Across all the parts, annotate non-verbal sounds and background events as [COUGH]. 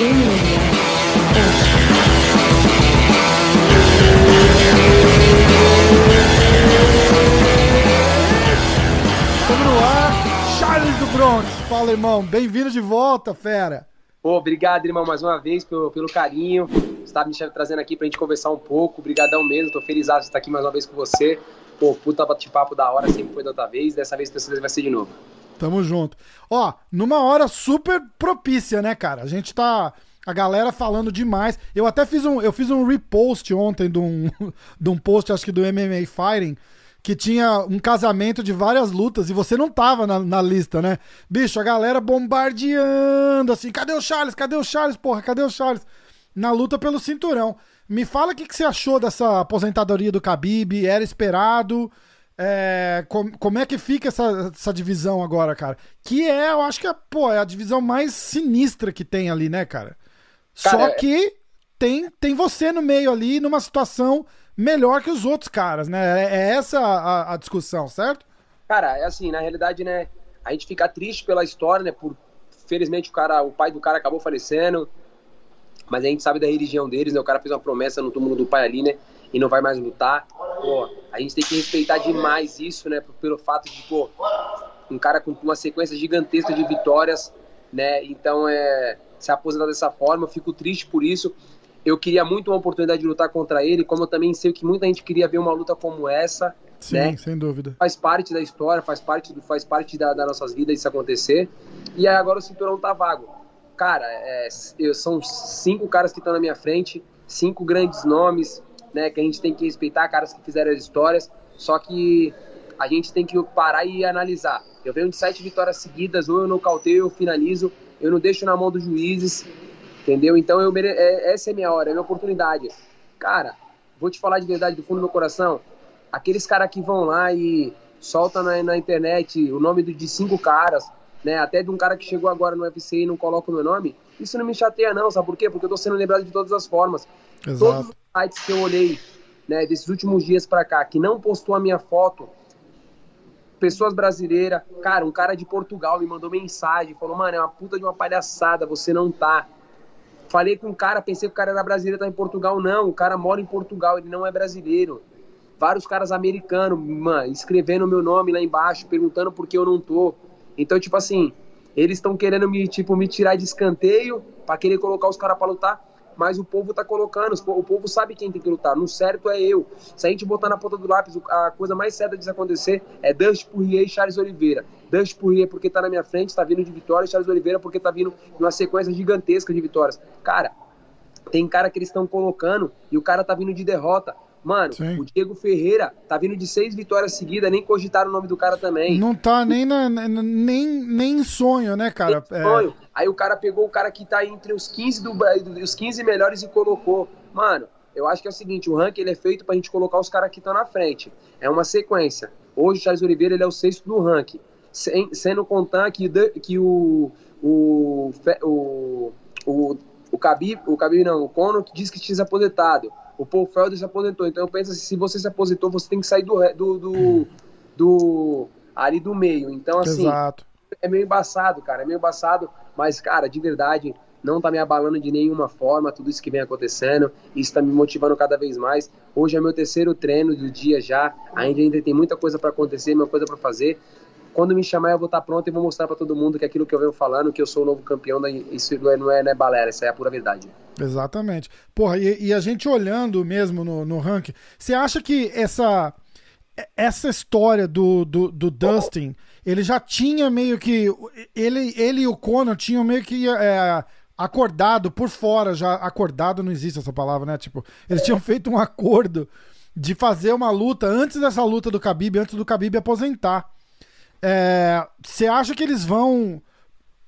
Estamos no ar, Charles do Bronx. Fala, irmão. Bem-vindo de volta, fera. Obrigado, irmão, mais uma vez pelo, pelo carinho. Você tá me trazendo aqui pra gente conversar um pouco. Obrigadão mesmo, tô feliz de estar aqui mais uma vez com você. Pô, puta bate-papo da hora, sempre foi da outra vez. Dessa vez, terceira vai ser de novo. Tamo junto. Ó, numa hora super propícia, né, cara? A gente tá. A galera falando demais. Eu até fiz um, eu fiz um repost ontem de um, [LAUGHS] de um post, acho que do MMA Fighting, que tinha um casamento de várias lutas e você não tava na, na lista, né? Bicho, a galera bombardeando, assim, cadê o Charles? Cadê o Charles? Porra, cadê o Charles? Na luta pelo cinturão. Me fala o que, que você achou dessa aposentadoria do Khabib, era esperado? É, com, como é que fica essa, essa divisão agora, cara? Que é, eu acho que é, pô, é a divisão mais sinistra que tem ali, né, cara? Cara, Só é- que tem, tem você no meio ali, numa situação melhor que os outros caras, né? É, é essa a, a discussão, certo? Cara, é assim, na realidade, né, a gente fica triste pela história, né, por, felizmente o cara, o pai do cara acabou falecendo, mas a gente sabe da religião deles, né, o cara fez uma promessa no túmulo do pai ali, né, e não vai mais lutar, pô, a gente tem que respeitar demais isso, né, pelo fato de, pô, um cara com uma sequência gigantesca de vitórias, né, então é, se aposentar dessa forma, eu fico triste por isso, eu queria muito uma oportunidade de lutar contra ele, como eu também sei que muita gente queria ver uma luta como essa, Sim, né? sem dúvida. faz parte da história, faz parte, do, faz parte da, das nossas vidas isso acontecer. E aí agora o cinturão tá vago. Cara, é, eu, são cinco caras que estão na minha frente, cinco grandes nomes, né, que a gente tem que respeitar, caras que fizeram as histórias, só que a gente tem que parar e analisar. Eu venho de sete vitórias seguidas, ou eu nocauteio, eu finalizo, eu não deixo na mão dos juízes, entendeu? Então eu mere... é, essa é minha hora, é minha oportunidade. Cara, vou te falar de verdade do fundo do meu coração, aqueles caras que vão lá e soltam na, na internet o nome de cinco caras, né? Até de um cara que chegou agora no UFC e não coloca o meu nome, isso não me chateia não, sabe por quê? Porque eu tô sendo lembrado de todas as formas. Exato. Sites que eu olhei, né, desses últimos dias pra cá, que não postou a minha foto, pessoas brasileiras, cara, um cara de Portugal me mandou mensagem, falou, mano, é uma puta de uma palhaçada, você não tá. Falei com um cara, pensei que o cara era brasileiro, tá em Portugal. Não, o cara mora em Portugal, ele não é brasileiro. Vários caras americanos, mano, escrevendo meu nome lá embaixo, perguntando por que eu não tô. Então, tipo assim, eles estão querendo me, tipo, me tirar de escanteio pra querer colocar os caras pra lutar, mas o povo tá colocando, o povo sabe quem tem que lutar. No certo é eu. Se a gente botar na ponta do lápis, a coisa mais certa disso acontecer é Dust Poirier e Charles Oliveira. Dust Poirier porque tá na minha frente, tá vindo de vitória, e Charles Oliveira porque tá vindo numa sequência gigantesca de vitórias. Cara, tem cara que eles estão colocando e o cara tá vindo de derrota. Mano, Sim. o Diego Ferreira tá vindo de seis vitórias seguidas, nem cogitaram o nome do cara também. Não tá nem, na, nem, nem em sonho, né, cara? Tem É, sonho. Aí o cara pegou o cara que tá entre os 15 do os 15 melhores e colocou. Mano, eu acho que é o seguinte, o ranking ele é feito pra gente colocar os caras que estão na frente. É uma sequência. Hoje o Charles Oliveira ele é o sexto do ranking. Sem, sendo contar que, que o o o o o Khabib, o Khabib não, o Conor diz que tinha se aposentado. O Paul Felder se aposentou. Então eu penso assim, se você se aposentou, você tem que sair do do, do, do ali do meio. Então assim, Exato. é meio embaçado, cara, é meio embaçado, mas, cara, de verdade, não tá me abalando de nenhuma forma tudo isso que vem acontecendo, isso tá me motivando cada vez mais. Hoje é meu terceiro treino do dia já, ainda, ainda tem muita coisa para acontecer, muita coisa para fazer. Quando me chamar, eu vou estar pronto e vou mostrar para todo mundo que aquilo que eu venho falando, que eu sou o novo campeão, da- isso não é, não é, não é balela, isso é a pura verdade. Exatamente. Porra, e, e a gente olhando mesmo no, no ranking, você acha que essa essa história do, do, do Dustin, ele já tinha meio que. Ele, ele e o Conor tinham meio que é, acordado por fora, já. Acordado não existe essa palavra, né? Tipo, eles tinham feito um acordo de fazer uma luta antes dessa luta do Khabib, antes do Khabib aposentar. É, Você acha que eles vão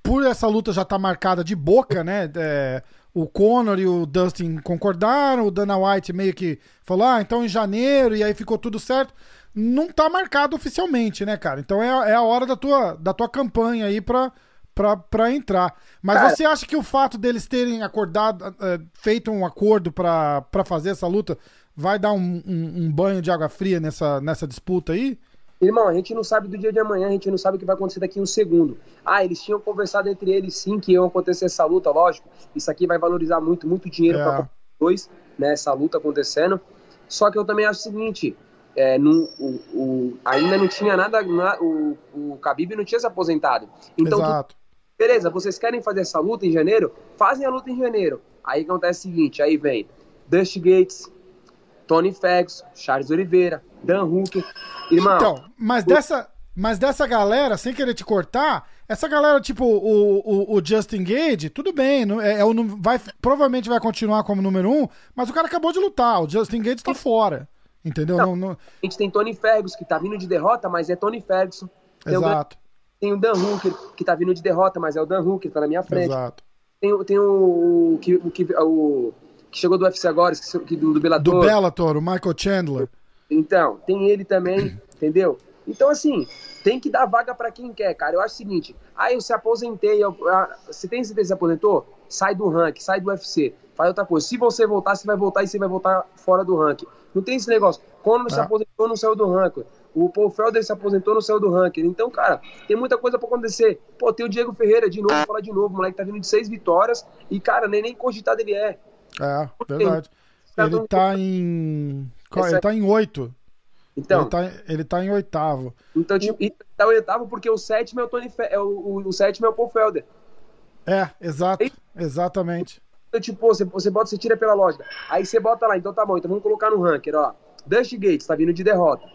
por essa luta já tá marcada de boca, né? É, o Conor e o Dustin concordaram, o Dana White meio que falou, ah, então em janeiro, e aí ficou tudo certo. Não tá marcado oficialmente, né, cara? Então é, a- é a hora da tua, da tua campanha aí pra, pra, pra entrar. Mas Cara- você acha que o fato deles terem acordado, é, feito um acordo pra, pra fazer essa luta vai dar um, um- um banho de água fria nessa, nessa disputa aí? Irmão, a gente não sabe do dia de amanhã, a gente não sabe o que vai acontecer daqui um segundo. Ah, eles tinham conversado entre eles sim que ia acontecer essa luta, lógico. Isso aqui vai valorizar muito, muito dinheiro É. para dois, né? Essa luta acontecendo. Só que eu também acho o seguinte: é, não- o- o- ainda não tinha nada. na- o, o Khabib não tinha se aposentado. Então, tu- Exato. beleza, vocês querem fazer essa luta em janeiro? Fazem a luta em janeiro. Aí acontece o seguinte: aí vem Dusty Gates, Tony Ferguson, Charles Oliveira, Dan Hooker. Irmão, Então, mas dessa, mas dessa galera, sem querer te cortar, essa galera, tipo, o, o, o Justin Gage, tudo bem, não- é, é o vai, provavelmente vai continuar como número um, mas o cara acabou de lutar, o Justin Gage tá fora. Entendeu? Não, não- a gente tem Tony Ferguson, que tá vindo de derrota, mas é Tony Ferguson. Tem o, exato, tem o Dan Hooker, que tá vindo de derrota, mas é o Dan Hooker, tá na minha frente. exato. Tem, o- tem o, que, o, que, o que chegou do UFC agora, o que- do, do Do Bellator. Bellator, o Michael Chandler. Então, tem ele também, entendeu? Então, assim, tem que dar vaga pra quem quer, cara. Eu acho o seguinte, ah, eu se aposentei, eu, ah, você tem certeza que se aposentou? Sai do ranking, sai do UFC, faz outra coisa. Se você voltar, você vai voltar e você vai voltar fora do ranking. Não tem esse negócio. Quando se Ah. aposentou, não saiu do ranking. O Paul Felder se aposentou, não saiu do ranking. Então, cara, tem muita coisa pra acontecer. Pô, tem o Diego Ferreira de novo, falar de novo. O moleque tá vindo de seis vitórias e, cara, nem, nem cogitado ele é. É, verdade. Cara, Ele tá em. Qual- Ele é- tá em oito. Então, Ele tá, ele tá em oitavo. então tipo, e tá o oitavo porque o sétimo é o Tony Fe- é o, o, o sétimo é o Paul Felder. É, exato. Exatamente. Então, tipo, você, você bota, você tira pela lógica. Aí você bota lá, então tá bom, então vamos colocar no ranking, ó. Dusty Gates tá vindo de derrota.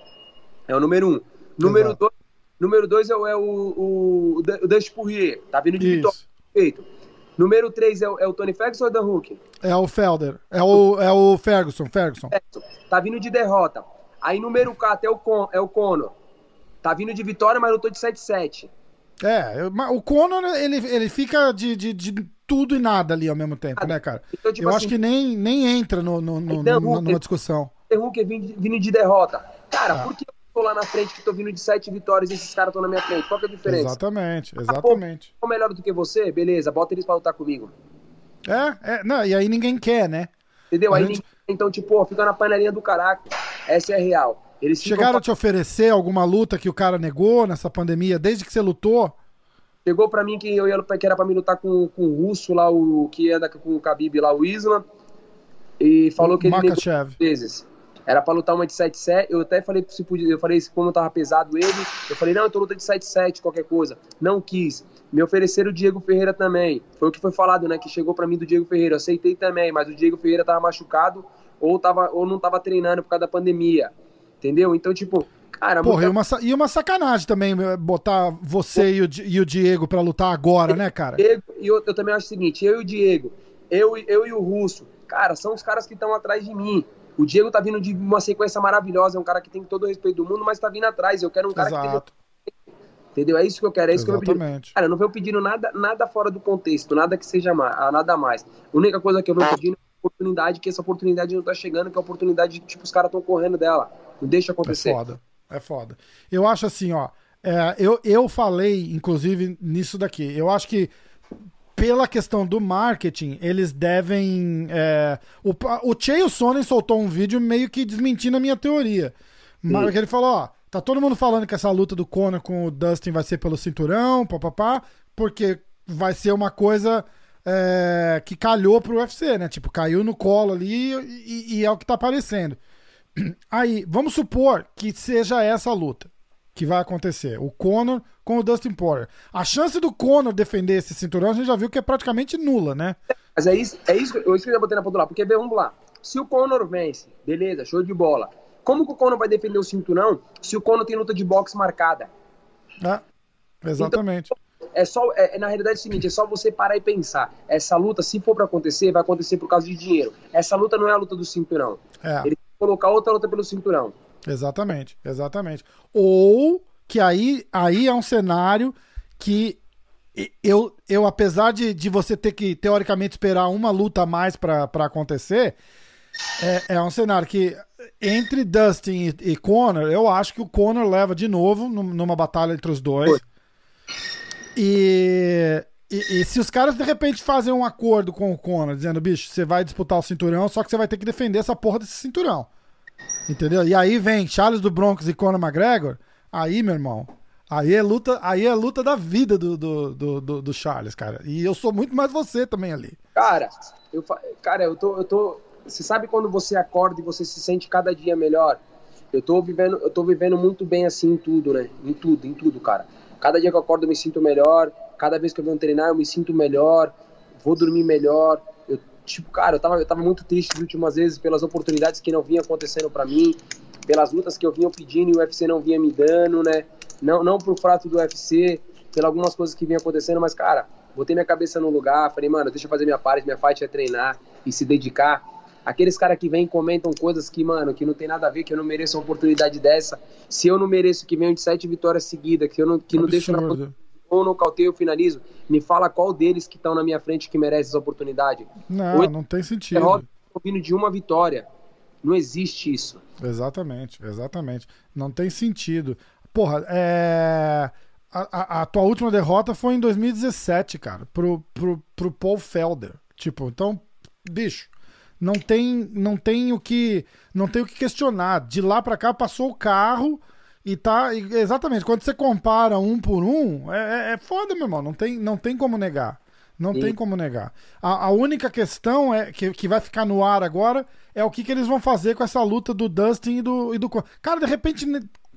É o número um. Número Exato. dois, número dois é, o, é o, o, o Dusty Poirier, tá vindo de vitória. Isso. Perfeito. Número três é, o- é o Tony Ferguson ou é o Dan Hooker? É o Felder. É o, é o Ferguson, Ferguson. Tá vindo de derrota. Aí número 4 é o, Con, é o Conor. Tá vindo de vitória, mas lutou de 7-7. É, o Conor, ele, ele fica de, de, de tudo e nada ali ao mesmo tempo, né, cara? Então, tipo Eu assim, acho que nem, nem entra no, no, no- Hooker- numa discussão. Dan Hooker vindo, vindo de derrota. Cara, Ah. por que tô lá na frente que tô vindo de 7 vitórias e esses caras estão na minha frente? Qual que é a diferença? Exatamente, exatamente. Sou melhor do que você? Beleza, bota eles pra lutar comigo. É, é, não, e aí ninguém quer, né? Entendeu? A Aí gente- ninguém- então, tipo, ó, fica na panelinha do caraca. Essa é a real. Eles ficam Chegaram a te oferecer alguma luta que o cara negou nessa pandemia, desde que você lutou? Chegou pra mim que eu ia que era pra me lutar com, com o russo lá, o que anda com o Khabib lá, o Islam. E falou que ele negou Makachev. vezes. Era pra lutar uma de 7-7. Eu até falei se podia. Eu falei, como tava pesado ele, eu falei, não, eu tô luta de 7-7, qualquer coisa. Não quis. Me ofereceram o Diego Ferreira também. Foi o que foi falado, né? Que chegou pra mim do Diego Ferreira. Eu aceitei também, mas o Diego Ferreira tava machucado ou, tava, ou não tava treinando por causa da pandemia. Entendeu? Então, tipo, cara, Porra, muita- e uma, e uma sacanagem também eh, botar você e o, e o Diego pra lutar agora, né, cara? Diego, e eu, eu também acho o seguinte, eu e o Diego, eu, eu e o Russo, cara, são os caras que estão atrás de mim. O Diego tá vindo de uma sequência maravilhosa, é um cara que tem todo o respeito do mundo, mas tá vindo atrás. Eu quero um cara que Exato, tem, entendeu? É isso que eu quero, é isso que eu venho pedindo. exatamente. Cara, eu não venho pedindo nada, nada fora do contexto, nada que seja mais, ah, nada mais. A única coisa que eu venho pedindo é oportunidade, que essa oportunidade não tá chegando, que é a oportunidade, tipo, os caras estão correndo dela. Não deixa É acontecer. foda, é foda. Eu acho assim, ó, é, eu, eu falei, inclusive, nisso daqui. Eu acho que pela questão do marketing, eles devem. é, o, o Chael Sonnen soltou um vídeo meio que desmentindo a minha teoria. Mas ele falou, ó, tá todo mundo falando que essa luta do Conor com o Dustin vai ser pelo cinturão, papapá, porque vai ser uma coisa é, que calhou pro UFC, né? Tipo, caiu no colo ali e, e é o que tá aparecendo. [CLEARS THROAT] Aí, vamos supor que seja essa a luta que vai acontecer. O Conor com o Dustin Poirier. A chance do Conor defender esse cinturão, a gente já viu que é praticamente nula, né? Mas é isso, é isso, que- é isso que eu já botei na ponta lá. Porque, vamos lá. Se o Conor vence, beleza, show de bola. Como que o Conor vai defender o cinturão se o Conor tem luta de boxe marcada? É, exatamente. É só, é, é, na realidade é o seguinte, é só você parar e pensar. Essa luta, se for pra acontecer, vai acontecer por causa de dinheiro. Essa luta não é a luta do cinturão. É, Ele vai colocar outra luta pelo cinturão. Exatamente, exatamente. Ou que aí, aí é um cenário que eu, eu apesar de, de você ter que, teoricamente, esperar uma luta a mais pra pra acontecer, é, é um cenário que entre Dustin e, e Conor, eu acho que o Conor leva de novo num- numa batalha entre os dois. E, e, e se os caras de repente fazem um acordo com o Conor, dizendo, bicho, você vai disputar o cinturão, só que você vai ter que defender essa porra desse cinturão. Entendeu? E aí vem Charles do Broncos e Conor McGregor, aí, meu irmão, aí é luta, aí é luta da vida do, do, do, do, do Charles, cara. E eu sou muito mais você também ali. Cara, eu, cara, eu tô, eu tô. Você sabe quando você acorda e você se sente cada dia melhor? Eu tô vivendo, eu tô vivendo muito bem assim em tudo, né? Em tudo, em tudo, cara. Cada dia que eu acordo eu me sinto melhor, cada vez que eu venho treinar eu me sinto melhor, vou dormir melhor. Tipo, cara, eu tava, eu tava muito triste as últimas vezes pelas oportunidades que não vinham acontecendo para mim, pelas lutas que eu vinha pedindo e o UFC não vinha me dando, né? Não, não pro fato do UFC, pelas algumas coisas que vinham acontecendo, mas, cara, botei minha cabeça no lugar, falei, mano, deixa eu fazer minha parte, minha parte é treinar e se dedicar. Aqueles caras que vêm e comentam coisas que, mano, que não tem nada a ver, que eu não mereço uma oportunidade dessa. Se eu não mereço que venham de sete vitórias seguidas, que eu não, que não deixo na ou nocauteio ou finalizo, me fala qual deles que estão na minha frente que merece essa oportunidade. Não, não tem sentido. Derrota vindo de uma vitória. Não existe isso. Exatamente, exatamente. Não tem sentido. Porra, é. A, a, a, tua última derrota foi em 2017, cara, pro, pro, pro Paul Felder. Tipo, então, bicho, não tem, não tem o que, não tem o que questionar. De lá para cá passou o carro e tá exatamente. Quando você compara um por um, é, é, é foda, meu irmão. Não tem, não tem como negar. Não tem como negar. A, a, única questão é que, que vai ficar no ar agora é o que, que eles vão fazer com essa luta do Dustin e do, e do. Cara, de repente,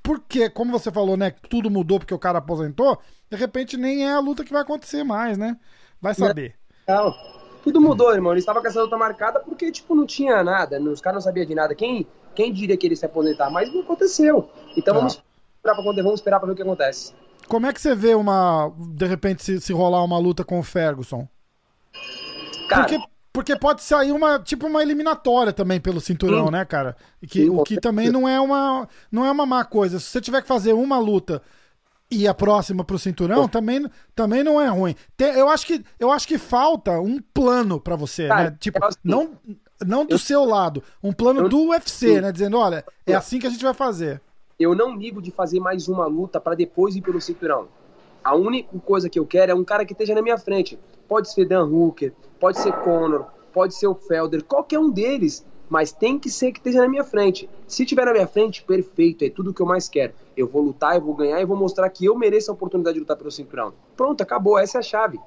porque, como você falou, né? Tudo mudou porque o cara aposentou. De repente, nem é a luta que vai acontecer mais, né? Vai saber. Não. Tudo mudou, irmão. Ele estava com essa luta marcada porque, tipo, não tinha nada. Os caras não sabiam de nada. Quem, quem diria que ele se aposentar? Mas não aconteceu. Então vamos esperar para vamos esperar para ver o que acontece. Como é que você vê uma. De repente, se, se rolar uma luta com o Ferguson? Cara, porque, porque pode sair uma. Tipo uma eliminatória também pelo cinturão, sim. né, cara? Que, sim, o que também não é uma. Não é uma má coisa. Se você tiver que fazer uma luta e a próxima pro cinturão, também, também não é ruim. Tem, eu, acho que, eu acho que falta um plano para você, Cara, né? Tipo, assim, não, não do eu, seu lado, um plano eu, do UFC, sim. né? Dizendo, olha, é assim que a gente vai fazer. Eu não ligo de fazer mais uma luta para depois ir pelo cinturão. A única coisa que eu quero é um cara que esteja na minha frente. Pode ser Dan Hooker, pode ser Conor, pode ser o Felder, qualquer um deles mas tem que ser que esteja na minha frente. Se tiver na minha frente, perfeito, é tudo que eu mais quero. Eu vou lutar, eu vou ganhar e vou mostrar que eu mereço a oportunidade de lutar pelo cinturão. Pronto, acabou, essa é a chave.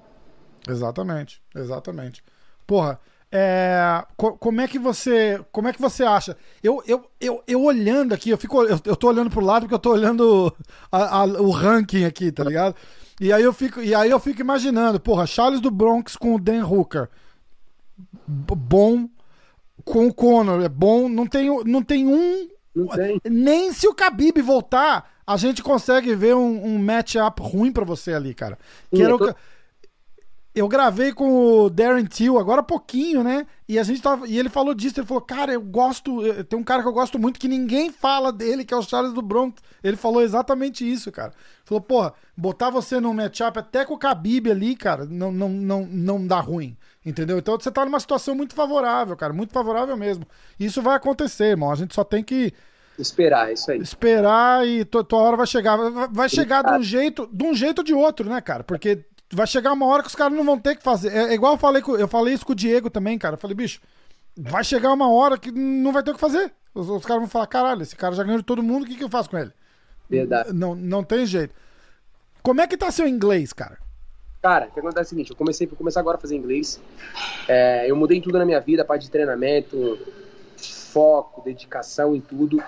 Exatamente, exatamente. Porra, é, co como é que você como é que você acha? Eu, eu, eu, eu olhando aqui, eu fico eu, eu tô olhando pro lado porque eu tô olhando a, a, o ranking aqui, tá ligado? E aí eu fico e aí eu fico imaginando, porra, Charles do Bronx com o Dan Hooker. B bom com o Conor é bom. Não tem, não tem um. Não tem. Nem se o Khabib voltar, a gente consegue ver um, um match-up ruim para você ali, cara. Que Sim, era tô... eu gravei com o Darren Till agora há pouquinho, né? E a gente tava. E ele falou disso, ele falou, cara, eu gosto. Tem um cara que eu gosto muito que ninguém fala dele, que é o Charles do Bronx. Ele falou exatamente isso, cara. Falou, porra, botar você num matchup até com o Khabib ali, cara, não, não, não, não dá ruim. Entendeu? Então você tá numa situação muito favorável, cara. Muito favorável mesmo. Isso vai acontecer, irmão. A gente só tem que. Esperar, isso aí. Esperar e tua, tua hora vai chegar. Vai chegar de um jeito, de um jeito ou de outro, né, cara? Porque vai chegar uma hora que os caras não vão ter que fazer. É, é igual eu falei, com, eu falei isso com o Diego também, cara. Eu falei, bicho, vai chegar uma hora que não vai ter o que fazer. Os, os caras vão falar, caralho, esse cara já ganhou de todo mundo, o que, que eu faço com ele? Verdade. Não, não tem jeito. Como é que tá seu inglês, cara? Cara, o que acontece é o seguinte, eu comecei, vou começar agora a fazer inglês. É, eu mudei tudo na minha vida, parte de treinamento, foco, dedicação em tudo.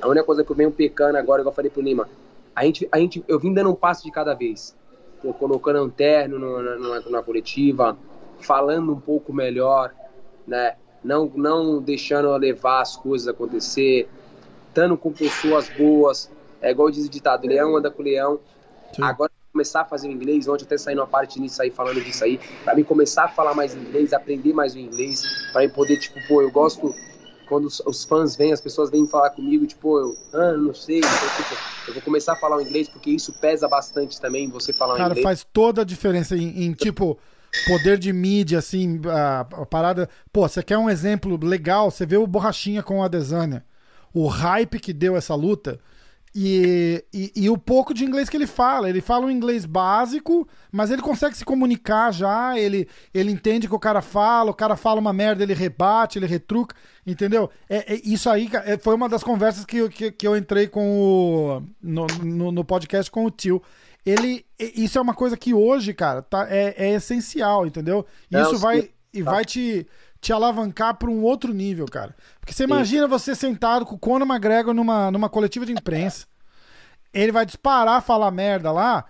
A única coisa que eu venho pecando agora, igual eu falei pro Lima, a gente, a gente, eu vim dando um passo de cada vez colocando um terno na, na, coletiva, falando um pouco melhor, né? Não, não deixando levar as coisas acontecer, estando com pessoas boas. É igual diz o ditado, leão anda com leão. Sim. Agora começar a fazer o inglês, ontem até saindo uma parte nisso aí, falando disso aí, para mim começar a falar mais inglês, aprender mais o inglês, para mim poder, tipo, pô, eu gosto quando os, os, fãs vêm, as pessoas vêm falar comigo, tipo, eu, ah, não sei, então, tipo, eu vou começar a falar o inglês porque isso pesa bastante também, você falar Cara, inglês. faz toda a diferença em, em tipo, poder de mídia, assim, a, a, parada. Pô, você quer um exemplo legal? Você vê o Borrachinha com a Desânia. O hype que deu essa luta. E, e, e, o pouco de inglês que ele fala. Ele fala um inglês básico, mas ele consegue se comunicar já. Ele, ele entende o que o cara fala. O cara fala uma merda, ele rebate, ele retruca. Entendeu? É, é isso aí é, foi uma das conversas que, que, que eu entrei com o, no, no, no, podcast com o tio. Ele, isso é uma coisa que hoje, cara, tá, é, é essencial, entendeu? Isso vai, e vai te te alavancar para um outro nível, cara. Porque você imagina você sentado com o Conor McGregor numa, numa coletiva de imprensa, ele vai disparar, falar merda lá,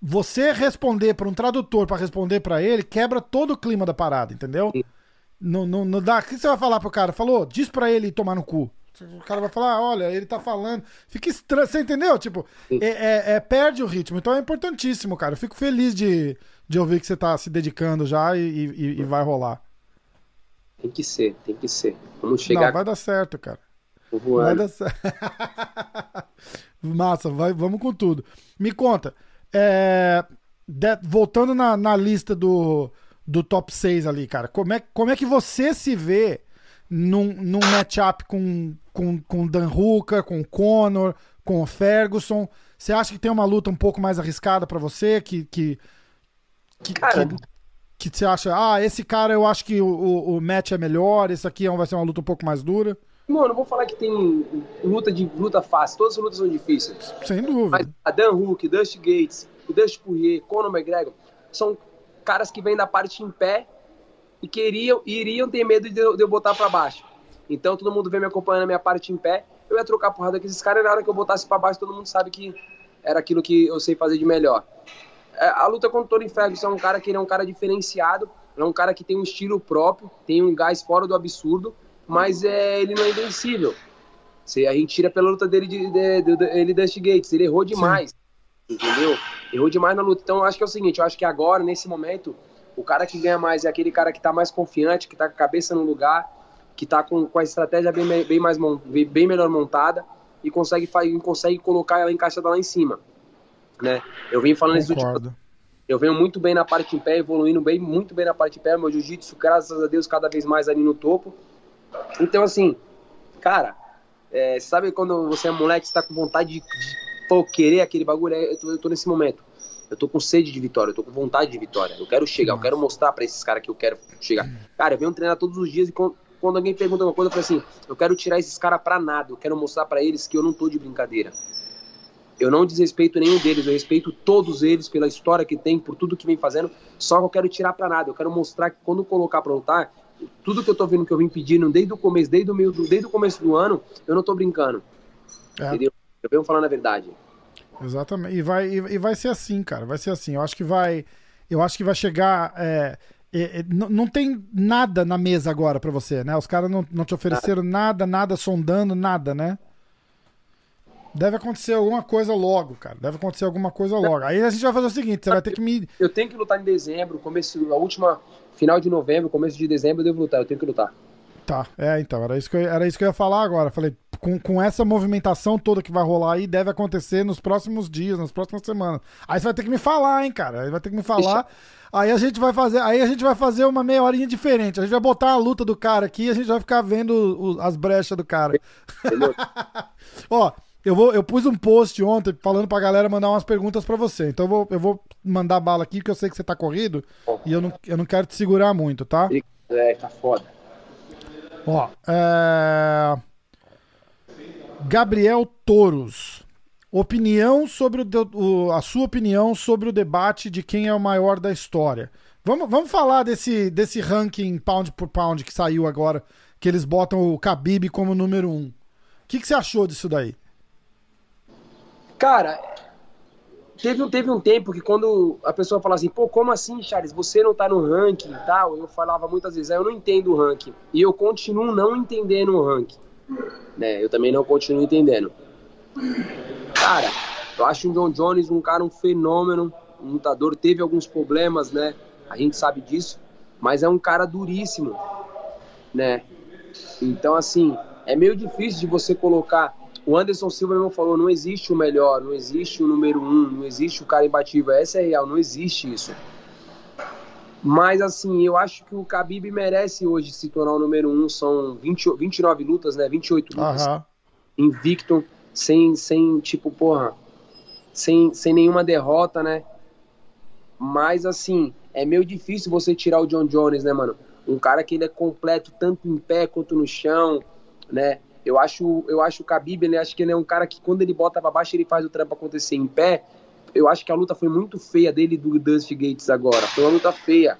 você responder para um tradutor para responder para ele, quebra todo o clima da parada, entendeu? Não, não, não dá. O que você vai falar pro cara? Falou, diz para ele tomar no cu. O cara vai falar, olha, ele tá falando. Fica estranho, você entendeu? Tipo, é, é, é, perde o ritmo. Então é importantíssimo, cara. Eu fico feliz de, de ouvir que você tá se dedicando já e, e, e vai rolar. Tem que ser, tem que ser. Vamos chegar. Não, vai dar certo, cara. Vai dar certo. [LAUGHS] Massa, vai, vamos com tudo. Me conta, é, de, voltando na, na lista do, do top 6 ali, cara, como é, como é que você se vê num, num matchup com, com, com Dan Hooker, com Conor, com o Ferguson? Você acha que tem uma luta um pouco mais arriscada para você? Que, que, que, cara, que que você acha, ah, esse cara eu acho que o, o, o match é melhor, esse aqui é vai ser uma luta um pouco mais dura? Mano, não vou falar que tem luta de luta fácil, todas as lutas são difíceis. Sem dúvida. Mas a Dan Hook, Dusty Gates, o Dusty Poirier, Conor McGregor, são caras que vêm da parte em pé e queriam, iriam ter medo de eu, de eu botar para baixo. Então todo mundo vem me acompanhando na minha parte em pé, eu ia trocar porrada com esses caras e na hora que eu botasse para baixo todo mundo sabe que era aquilo que eu sei fazer de melhor. É, a luta contra o Tony Ferguson é um cara que ele é um cara diferenciado, é um cara que tem um estilo próprio, tem um gás fora do absurdo, mas é, ele não é invencível. Se a gente tira pela luta dele de, de, de, de ele Dusty Gates, ele errou demais, Sim. entendeu? Errou demais na luta. Então acho que é o seguinte, eu acho que agora, nesse momento, o cara que ganha mais é aquele cara que tá mais confiante, que tá com a cabeça no lugar, que tá com, com a estratégia bem, bem, mais, bem melhor montada e consegue, consegue colocar ela encaixada lá em cima né? Eu venho falando isso eu venho muito bem na parte em pé, evoluindo bem, muito bem na parte em pé, meu jiu-jitsu, graças a Deus, cada vez mais ali no topo. Então, assim, cara, é, sabe quando você é moleque, você tá com vontade de, de querer aquele bagulho? É, eu tô, eu tô, nesse momento. Eu tô com sede de vitória, eu tô com vontade de vitória. Eu quero chegar, eu quero mostrar para esses caras que eu quero chegar. Cara, eu venho treinar todos os dias e quando, quando alguém pergunta uma coisa, eu falo assim: eu quero tirar esses caras pra nada, eu quero mostrar para eles que eu não tô de brincadeira. Eu não desrespeito nenhum deles, eu respeito todos eles pela história que tem, por tudo que vem fazendo. Só que eu quero tirar para nada. Eu quero mostrar que quando colocar para lutar, tudo que eu tô vendo que eu vim pedindo desde o começo, desde o meio, desde o começo do ano, eu não tô brincando. É. Entendeu? Eu venho falando a verdade. Exatamente. E vai, e, e, vai ser assim, cara. Vai ser assim. Eu acho que vai. Eu acho que vai chegar. É, é, é não, não tem nada na mesa agora para você, né? Os caras não, não te ofereceram nada, nada sondando, nada, né? Deve acontecer alguma coisa logo, cara. Deve acontecer alguma coisa logo. Aí a gente vai fazer o seguinte: você vai ter que me. Eu tenho que lutar em dezembro, começo, a última final de novembro, começo de dezembro, eu devo lutar. Eu tenho que lutar. Tá, é, então, era isso que eu, era isso que eu ia falar agora. Falei, com, com essa movimentação toda que vai rolar aí, deve acontecer nos próximos dias, nas próximas semanas. Aí você vai ter que me falar, hein, cara. Aí vai ter que me falar. Deixa. Aí a gente vai fazer, aí a gente vai fazer uma meia horinha diferente. A gente vai botar a luta do cara aqui e a gente vai ficar vendo o, as brechas do cara. [LAUGHS] Ó, eu, vou, eu pus um post ontem falando pra galera mandar umas perguntas para você. Então eu vou, eu vou mandar bala aqui, porque eu sei que você tá corrido. E eu não, eu não quero te segurar muito, tá? É, tá foda. Ó, é... Gabriel Toros. Opinião sobre o, o, a sua opinião sobre o debate de quem é o maior da história. Vamos, vamos falar desse, desse ranking pound por pound que saiu agora, que eles botam o Khabib como número um. O que, que você achou disso daí? Cara, teve teve um tempo que quando a pessoa fala assim, pô, como assim, Charles, você não tá no ranking e tal, eu falava muitas vezes, ah, eu não entendo o ranking. E eu continuo não entendendo o ranking. Né? Eu também não continuo entendendo. Cara, eu acho o John Jones um cara um fenômeno, um lutador, teve alguns problemas, né? A gente sabe disso, mas é um cara duríssimo, né? Então, assim, é meio difícil de você colocar o Anderson Silva mesmo falou: não existe o melhor, não existe o número um, não existe o cara imbatível. Essa é real, não existe isso. Mas assim, eu acho que o Khabib merece hoje se tornar o número um. São 20, 29 lutas, né? 28 lutas. Uhum. Invicto, sem, sem tipo, porra, sem, sem nenhuma derrota, né? Mas, assim, é meio difícil você tirar o John Jones, né, mano? Um cara que ele é completo tanto em pé quanto no chão, né? Eu acho, eu acho o Khabib, ele acho que ele é um cara que quando ele bota para baixo ele faz o trampo acontecer em pé. Eu acho que a luta foi muito feia dele e do Dusty Gates agora. Foi uma luta feia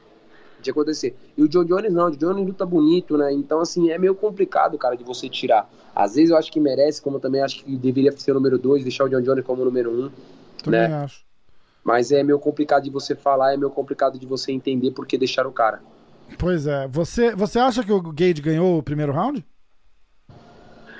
de acontecer. E o John Jones não, o John Jones luta bonito, né? Então, assim, é meio complicado, cara, de você tirar. Às vezes eu acho que merece, como também acho que deveria ser o número 2, deixar o John Jones como número 1. Um, também né? acho. Mas é meio complicado de você falar, é meio complicado de você entender por que deixar o cara. Pois é. Você, você acha que o Gage ganhou o primeiro round?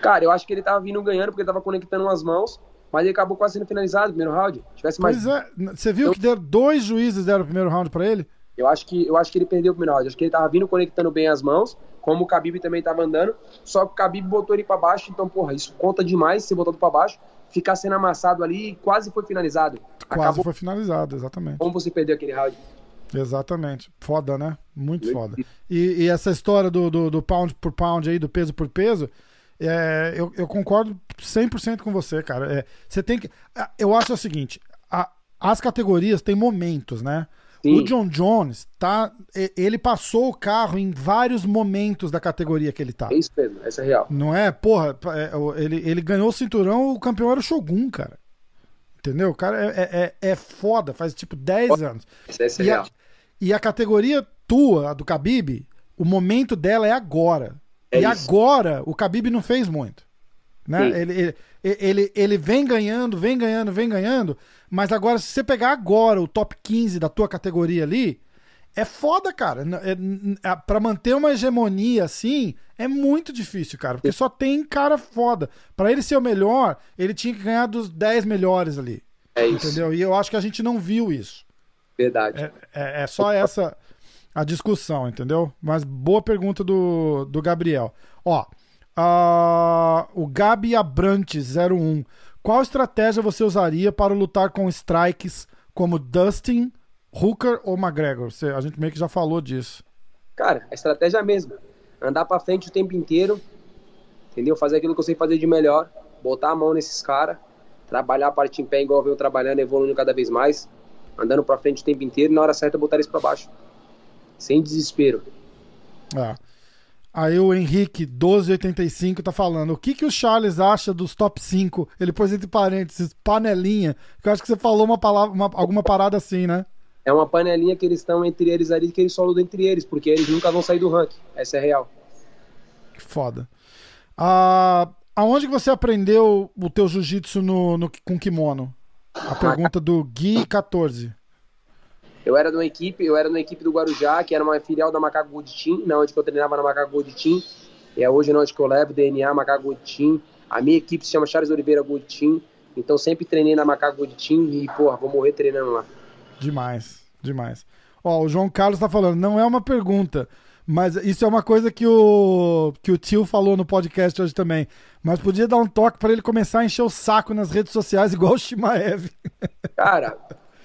Cara, eu acho que ele tava vindo ganhando porque ele tava conectando as mãos, mas ele acabou quase sendo finalizado no primeiro round. Tivesse mais... Pois é. Você viu eu... que deram, dois juízes deram o primeiro round para ele? Eu acho, que, eu acho que ele perdeu o primeiro round. Acho que ele tava vindo conectando bem as mãos, como o Khabib também tava andando, só que o Khabib botou ele para baixo, então, porra, isso conta demais ser botado para baixo, ficar sendo amassado ali e quase foi finalizado. Quase Acabou... foi finalizado, exatamente. Como você perdeu aquele round? Exatamente. Foda, né? Muito foda. E, e essa história do, do, do, pound por pound aí, do peso por peso, é, eu, eu concordo 100% com você, cara. É, você tem que. Eu acho o seguinte: a, as categorias têm momentos, né? Sim. O John Jones tá. Ele passou o carro em vários momentos da categoria que ele tá. É isso mesmo, essa é real. Não é? Porra, é, ele, ele ganhou o cinturão, o campeão era o Shogun, cara. Entendeu? O cara é, é, é, é foda, faz tipo 10 anos. Essa é e, a, e a categoria tua, a do Khabib, o momento dela é agora. É e isso. agora o Khabib não fez muito. Né? Ele, ele, ele, ele vem ganhando, vem ganhando, vem ganhando. Mas agora, se você pegar agora o top 15 da tua categoria ali, é foda, cara. É, é, para manter uma hegemonia assim, é muito difícil, cara. Porque só tem cara foda. Para ele ser o melhor, ele tinha que ganhar dos 10 melhores ali. É isso. Entendeu? E eu acho que a gente não viu isso. Verdade. É, é, é só essa a discussão, entendeu? Mas boa pergunta do, do Gabriel. Ó, uh, o Gabi Abrantes 01. Qual estratégia você usaria para lutar com strikes como Dustin, Hooker ou McGregor? A gente meio que já falou disso. Cara, a estratégia é a mesma. Andar para frente o tempo inteiro, entendeu? Fazer aquilo que eu sei fazer de melhor, botar a mão nesses caras, trabalhar a parte em pé igual eu venho trabalhando, evoluindo cada vez mais, andando para frente o tempo inteiro e na hora certa botar eles para baixo. Sem desespero. Ah. Aí o Henrique, 1285, tá falando. O que, que o Charles acha dos top 5? Ele pôs entre parênteses, panelinha. Que eu acho que você falou uma palavra, uma, alguma parada assim, né? É uma panelinha que eles estão entre eles ali, que eles só lutam entre eles, porque eles nunca vão sair do ranking. Essa é real. Que foda. Ah, aonde que você aprendeu o teu jiu-jitsu no, no, com kimono? A pergunta do Gui14. Eu era numa equipe, eu era na equipe do Guarujá, que era uma filial da Macaco Gold Team, na onde eu treinava na Macaco Gold Team. E é hoje onde que eu levo, DNA, Macaco Gold Team. A minha equipe se chama Charles Oliveira Gold Team. Então sempre treinei na Macaco Gold Team e, porra, vou morrer treinando lá. Demais, demais. Ó, o João Carlos tá falando, não é uma pergunta, mas isso é uma coisa que o, que o tio falou no podcast hoje também. Mas podia dar um toque para ele começar a encher o saco nas redes sociais, [LAUGHS] igual o Shimaev. Cara,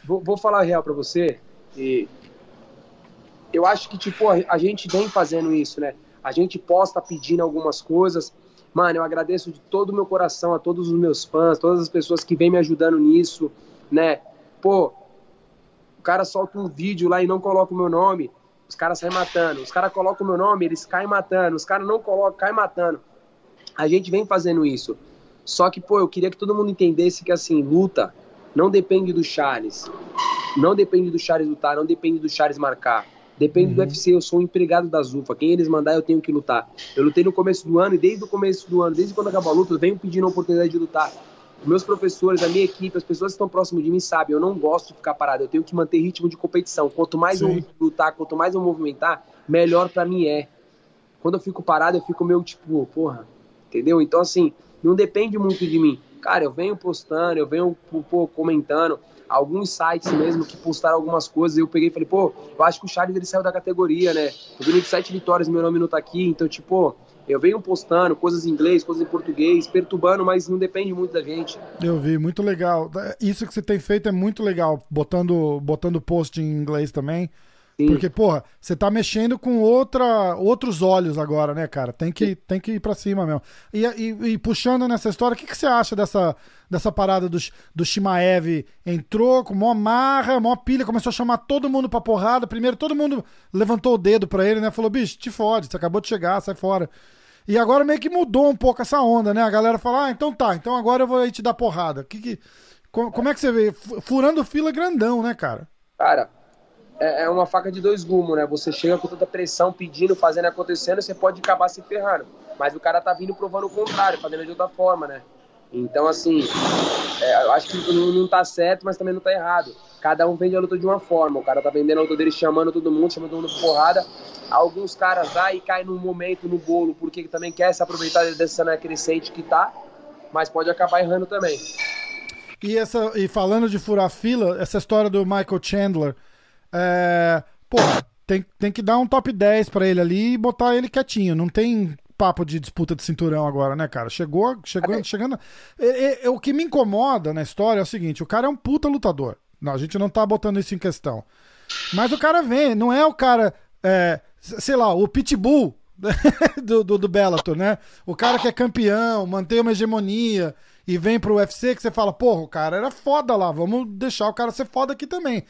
vou, vou falar a real para você. E eu acho que, tipo, a, gente vem fazendo isso, né? A gente posta pedindo algumas coisas. Mano, eu agradeço de todo o meu coração a todos os meus fãs, todas as pessoas que vêm me ajudando nisso, né? Pô, o cara solta um vídeo lá e não coloca o meu nome os caras saem matando. Os caras colocam o meu nome, eles caem matando. Os caras não colocam, caem matando. A gente vem fazendo isso. Só que, pô, eu queria que todo mundo entendesse que, assim, luta não depende do Charles. Não depende do Charles lutar, não depende do Charles marcar. Depende uhum. do UFC, eu sou um empregado da Zufa. Quem eles mandar, eu tenho que lutar. Eu lutei no começo do ano e desde o começo do ano, desde quando acabou a luta, eu venho pedindo a oportunidade de lutar meus professores, a minha equipe, as pessoas que estão próximas de mim sabem, eu não gosto de ficar parado, eu tenho que manter ritmo de competição. Quanto mais Sim. eu lutar, quanto mais eu movimentar, melhor para mim é. Quando eu fico parado, eu fico meio tipo, porra, entendeu? Então, assim, não depende muito de mim. Cara, eu venho postando, eu venho pô, comentando, alguns sites mesmo que postaram algumas coisas, eu peguei e falei, pô, eu acho que o Charles ele saiu da categoria, né? Eu vi sete vitórias, meu nome não tá aqui, então, tipo, eu venho postando coisas em inglês, coisas em português, perturbando, mas não depende muito da gente. Eu vi, muito legal. Isso que você tem feito é muito legal, botando, botando post em inglês também. Sim. Porque, porra, você tá mexendo com outra, outros olhos agora, né, cara? Tem que, tem que ir pra cima mesmo. E, e, e puxando nessa história, o que, que você acha dessa, dessa parada do, do Shimaev? Entrou com mó marra, mó pilha, começou a chamar todo mundo pra porrada. Primeiro, todo mundo levantou o dedo pra ele, né? Falou, bicho, te fode, você acabou de chegar, sai fora. E agora meio que mudou um pouco essa onda, né? A galera fala, ah, então tá, então agora eu vou aí te dar porrada. Que que, como, como é que você vê? Furando fila grandão, né, cara? Cara, é, é uma faca de dois gumes, né? Você chega com tanta pressão, pedindo, fazendo, acontecendo, você pode acabar se ferrando. Mas o cara tá vindo provando o contrário, fazendo de outra forma, né? Então, assim, é, eu acho que não, não tá certo, mas também não tá errado. Cada um vende a luta de uma forma. O cara tá vendendo a luta dele chamando todo mundo, chamando todo mundo porrada. Alguns caras vai e cai num momento no bolo, porque também quer se aproveitar dessa cena crescente que tá, mas pode acabar errando também. E, essa, e falando de furar fila, essa história do Michael Chandler, é, porra, tem, tem que dar um top 10 para ele ali e botar ele quietinho. Não tem papo de disputa de cinturão agora, né, cara? Chegou, chegou, é. chegando. É, é, o que me incomoda na história é o seguinte: o cara é um puta lutador. Não, a gente não tá botando isso em questão. Mas o cara vem, não é o cara, é, sei lá, o Pitbull [LAUGHS] do, do, do Bellator, né? O cara que é campeão, mantém uma hegemonia e vem pro UFC que você fala, porra, o cara era foda lá, vamos deixar o cara ser foda aqui também.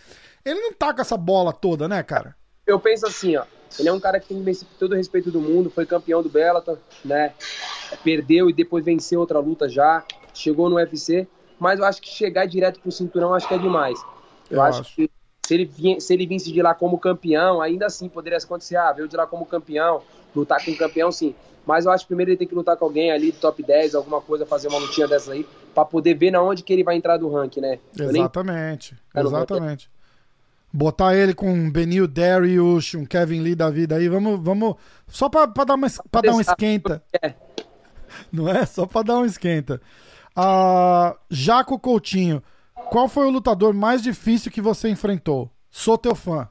Ele não tá com essa bola toda, né, cara? Eu penso assim, ó. Ele é um cara que tem todo o respeito do mundo, foi campeão do Bellator, né? Perdeu e depois venceu outra luta já, chegou no UFC, mas eu acho que chegar direto pro cinturão acho que é demais. Eu, eu acho, acho, que se ele, vinha, se ele visse de lá como campeão, ainda assim poderia acontecer, ah, veio de lá como campeão, lutar com um campeão sim. Mas eu acho que primeiro ele tem que lutar com alguém ali do top 10, alguma coisa, fazer uma lutinha dessa aí, para poder ver na onde que ele vai entrar do ranking, né? Exatamente, nem... exatamente botar ele com um Benil Darius, um Kevin Lee da vida aí, vamos, vamos só para dar uma para dar um esquenta. É. Não é só para dar um esquenta. Uh, Jaco Coutinho, qual foi o lutador mais difícil que você enfrentou? Sou teu fã.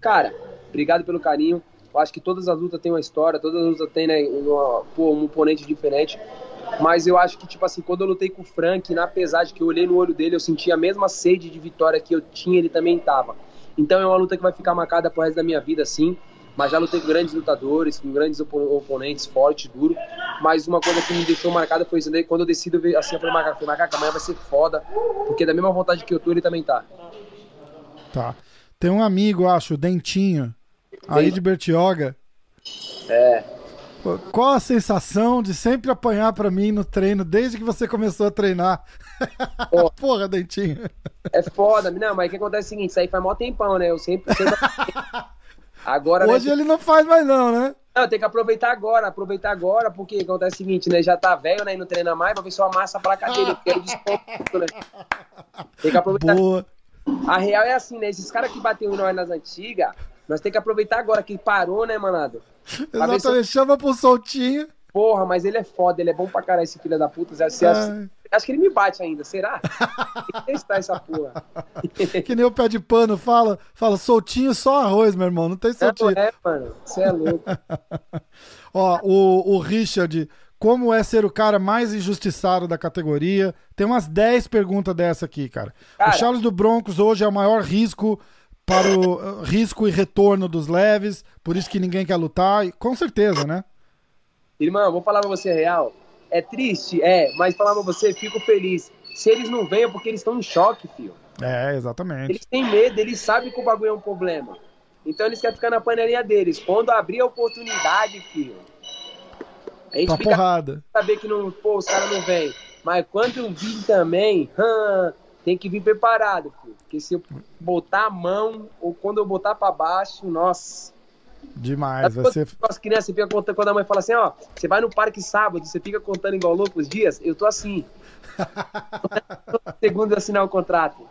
Cara, obrigado pelo carinho. Eu acho que todas as lutas têm uma história, todas as lutas têm né, uma, pô, um oponente diferente. Mas eu acho que, tipo assim, quando eu lutei com o Frank, na pesagem que eu olhei no olho dele, eu senti a mesma sede de vitória que eu tinha, ele também tava. Então é uma luta que vai ficar marcada pro resto da minha vida, sim. Mas já lutei com grandes lutadores, com grandes oponentes, forte, duro. Mas uma coisa que me deixou marcada foi isso. Quando eu decido, assim, eu falei, Macaco, Macaco, amanhã vai ser foda. Porque da mesma vontade que eu tô, ele também tá. Tá. Tem um amigo, acho, Dentinho, aí de Bertioga. É. Qual a sensação de sempre apanhar para mim no treino desde que você começou a treinar? Porra, [LAUGHS] Porra Dentinho. É foda, não, mas o que acontece é o seguinte, isso aí faz mó tempão, né? Eu sempre. sempre... [LAUGHS] Agora, Hoje né, ele não faz mais, não, né? Não, tem que aproveitar agora, aproveitar agora, porque acontece o seguinte, né? Já tá velho, né? E não treina mais, pra ver se eu amassa a placa dele. Eu quero desconto, né? Tem que aproveitar. Boa. A real é assim, né? Esses caras que bateram nós nas antigas, nós tem que aproveitar agora que parou, né, manado? Exatamente, se... chama pro soltinho. Porra, mas ele é foda, ele é bom pra caralho, esse filho da puta. Você, assim, acho que ele me bate ainda, será? Tem que testar essa porra. [LAUGHS] que nem o pé de pano fala, fala soltinho só arroz, meu irmão, não tem soltinho. Não é, mano, você é louco. [LAUGHS] Ó, o, o Richard, como é ser o cara mais injustiçado da categoria? Tem umas 10 perguntas dessa aqui, cara. cara. O Charles do Broncos hoje é o maior risco para o uh, risco e retorno dos leves, por isso que ninguém quer lutar, com certeza, né? Irmão, vou falar pra você real. É triste, é, mas falar pra você, fico feliz. Se eles não vêm é porque eles estão em choque, filho. É, exatamente. Eles têm medo, eles sabem que o bagulho é um problema. Então eles querem ficar na panelinha deles. Quando abrir a oportunidade, filho. A gente tá porrada. saber que não, pô, os caras não vêm. Mas quando vir também, hum, tem que vir preparado. Porque se eu botar a mão, ou quando eu botar para baixo, nossa. Demais, vai ser. As crianças fica contando, quando a mãe fala assim, ó, você vai no parque sábado, você fica contando igual louco os dias, eu tô assim. [LAUGHS] Segundo eu assinar o contrato.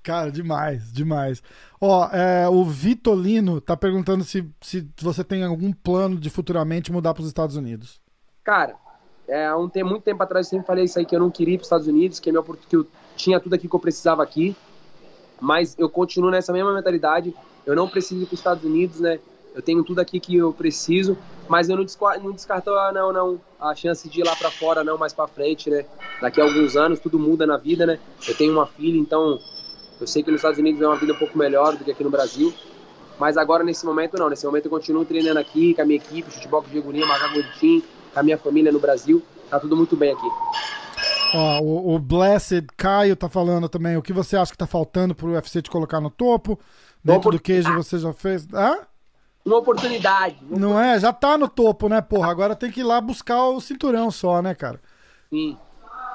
Cara, demais, demais. Ó, é, o Vitolino tá perguntando se, se você tem algum plano de futuramente mudar para os Estados Unidos. Cara, é, um, tem muito tempo atrás eu sempre falei isso aí, que eu não queria ir para os Estados Unidos, que, é meu, que eu tinha tudo aqui que eu precisava aqui, mas eu continuo nessa mesma mentalidade. Eu não preciso ir para os Estados Unidos, né? Eu tenho tudo aqui que eu preciso, mas eu não, não não, não, a chance de ir lá para fora, não, mais para frente, né? Daqui a alguns anos tudo muda na vida, né? Eu tenho uma filha, então eu sei que nos Estados Unidos é uma vida um pouco melhor do que aqui no Brasil, Mas agora, nesse momento, não. Nesse momento, eu continuo treinando aqui com a minha equipe, futebol com o Team, com a minha família no Brasil. Tá tudo muito bem aqui. Ó, o, o, Blessed Caio tá falando também. O que você acha que tá faltando pro UFC te colocar no topo? Dentro do queijo você já fez. Hã? Uma oportunidade. Não é? Já tá no topo, né, porra? Agora tem que ir lá buscar o cinturão só, né, cara? Sim.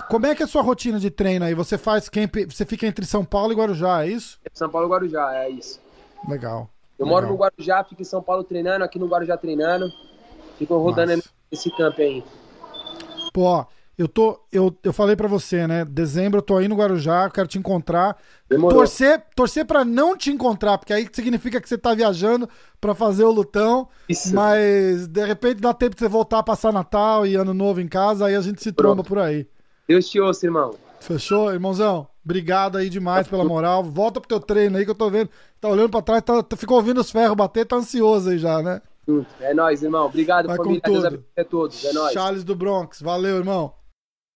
Como é que é a sua rotina de treino aí? Você faz camp, você fica entre São Paulo e Guarujá, é isso? São Paulo e Guarujá, é isso. Legal. Eu legal. moro no Guarujá, fico em São Paulo treinando, aqui no Guarujá treinando. Fico rodando Nossa. nesse campo aí. Pô, eu tô. Eu, eu falei para você, né? Dezembro eu tô aí no Guarujá, quero te encontrar. Demorou. Torcer, torcer para não te encontrar, porque aí significa que você tá viajando para fazer o lutão. Isso. Mas de repente dá tempo de você voltar a passar Natal e Ano Novo em casa, aí a gente se tromba por aí. Deus te ouça, irmão. Fechou, irmãozão? Obrigado aí demais pela moral. Volta pro teu treino aí que eu tô vendo. Tá olhando pra trás, tá, ficou ouvindo os ferros bater, tá ansioso aí já, né? É nóis, irmão. Obrigado, Vai família. Deus a todos. É nóis. Charles do Bronx. Valeu, irmão.